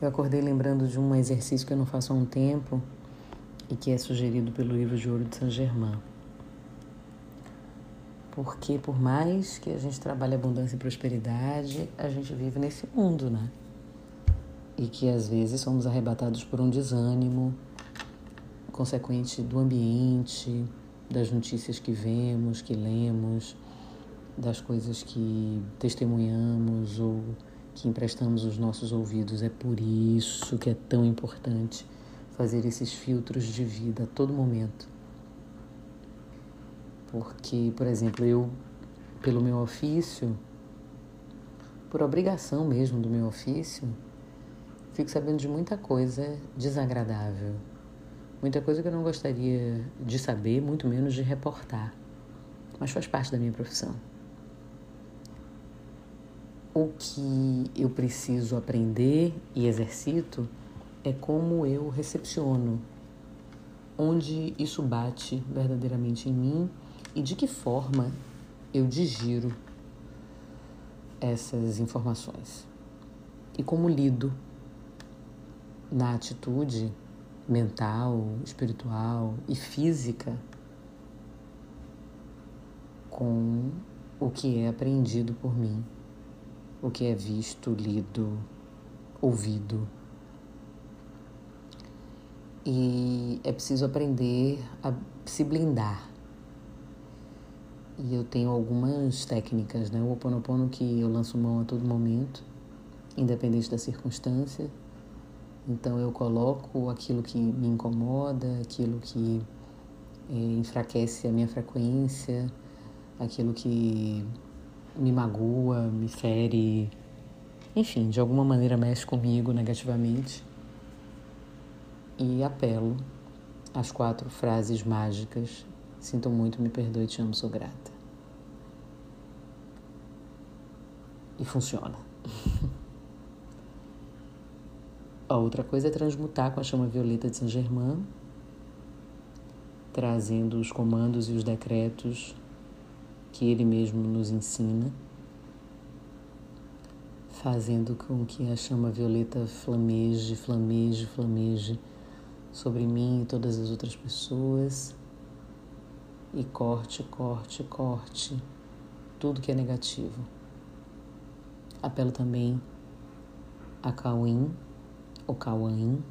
Eu acordei lembrando de um exercício que eu não faço há um tempo e que é sugerido pelo livro de ouro de Saint Germain. Porque por mais que a gente trabalhe abundância e prosperidade, a gente vive nesse mundo, né? E que às vezes somos arrebatados por um desânimo consequente do ambiente, das notícias que vemos, que lemos, das coisas que testemunhamos ou que emprestamos os nossos ouvidos. É por isso que é tão importante fazer esses filtros de vida a todo momento. Porque, por exemplo, eu, pelo meu ofício, por obrigação mesmo do meu ofício, fico sabendo de muita coisa desagradável. Muita coisa que eu não gostaria de saber, muito menos de reportar. Mas faz parte da minha profissão. O que eu preciso aprender e exercito é como eu recepciono, onde isso bate verdadeiramente em mim e de que forma eu digiro essas informações. E como lido na atitude mental, espiritual e física com o que é aprendido por mim, o que é visto, lido, ouvido e é preciso aprender a se blindar. E eu tenho algumas técnicas, né? O Oponopono que eu lanço mão a todo momento, independente da circunstância. Então eu coloco aquilo que me incomoda, aquilo que é, enfraquece a minha frequência, aquilo que me magoa, me fere, enfim, de alguma maneira mexe comigo negativamente e apelo às quatro frases mágicas: Sinto muito, me perdoe, te amo, sou grata. E funciona. a outra coisa é transmutar com a chama violeta de Saint Germain, trazendo os comandos e os decretos que ele mesmo nos ensina, fazendo com que a chama violeta flameje, flameje, flameje sobre mim e todas as outras pessoas e corte, corte, corte tudo que é negativo. Apelo também a Cauim, ou Cauãim,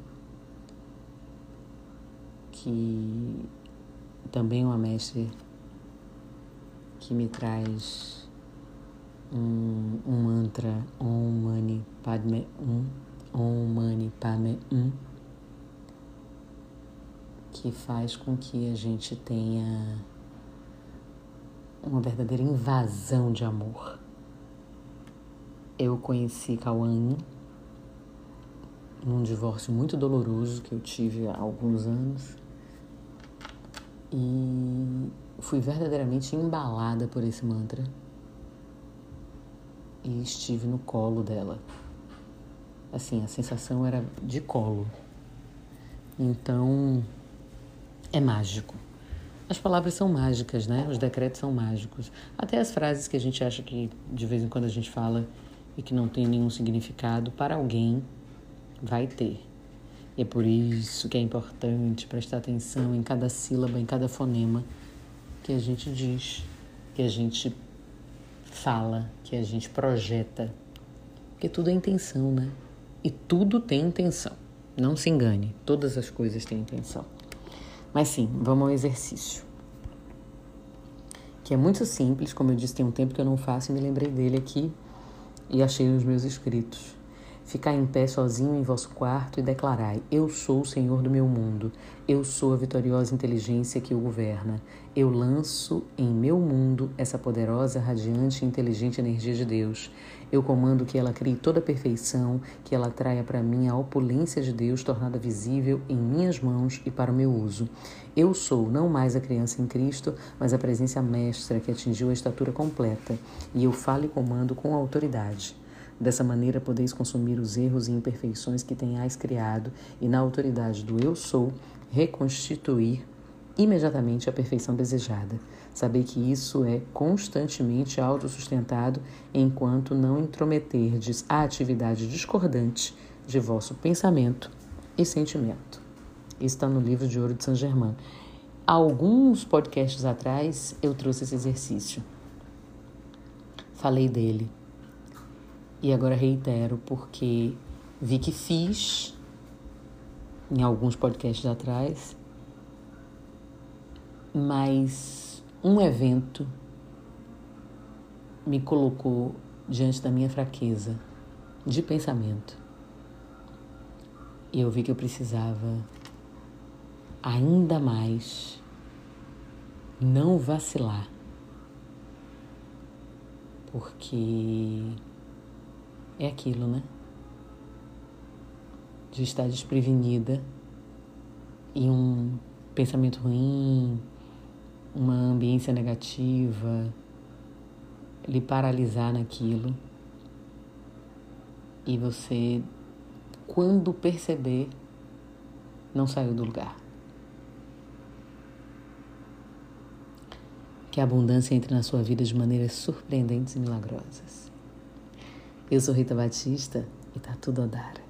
que também é uma mestre que me traz um, um mantra Om Mani Padme Um, Om Mani Padme Um que faz com que a gente tenha uma verdadeira invasão de amor. Eu conheci Cauã num divórcio muito doloroso que eu tive há alguns anos e fui verdadeiramente embalada por esse mantra e estive no colo dela. Assim, a sensação era de colo. Então, é mágico. As palavras são mágicas, né? Os decretos são mágicos. Até as frases que a gente acha que de vez em quando a gente fala e que não tem nenhum significado, para alguém vai ter. E é por isso que é importante prestar atenção em cada sílaba, em cada fonema que a gente diz, que a gente fala, que a gente projeta. Porque tudo é intenção, né? E tudo tem intenção. Não se engane, todas as coisas têm intenção. Mas sim, vamos ao exercício. Que é muito simples, como eu disse, tem um tempo que eu não faço e me lembrei dele aqui e achei nos meus escritos. Ficar em pé sozinho em vosso quarto e declarai: Eu sou o Senhor do meu mundo, eu sou a vitoriosa inteligência que o governa. Eu lanço em meu mundo essa poderosa, radiante e inteligente energia de Deus. Eu comando que ela crie toda a perfeição, que ela traia para mim a opulência de Deus tornada visível em minhas mãos e para o meu uso. Eu sou não mais a criança em Cristo, mas a presença mestra que atingiu a estatura completa, e eu falo e comando com autoridade. Dessa maneira podeis consumir os erros e imperfeições que tenhais criado, e na autoridade do Eu Sou, reconstituir imediatamente a perfeição desejada. Saber que isso é constantemente autossustentado enquanto não intrometerdes a atividade discordante de vosso pensamento e sentimento. Isso está no livro de Ouro de Saint Germain. Alguns podcasts atrás eu trouxe esse exercício. Falei dele. E agora reitero porque vi que fiz em alguns podcasts atrás, mas um evento me colocou diante da minha fraqueza de pensamento. E eu vi que eu precisava ainda mais não vacilar. Porque é aquilo, né? De estar desprevenida e um pensamento ruim, uma ambiência negativa, lhe paralisar naquilo e você, quando perceber, não saiu do lugar. Que a abundância entre na sua vida de maneiras surpreendentes e milagrosas. Eu sou Rita Batista e tá tudo a dar.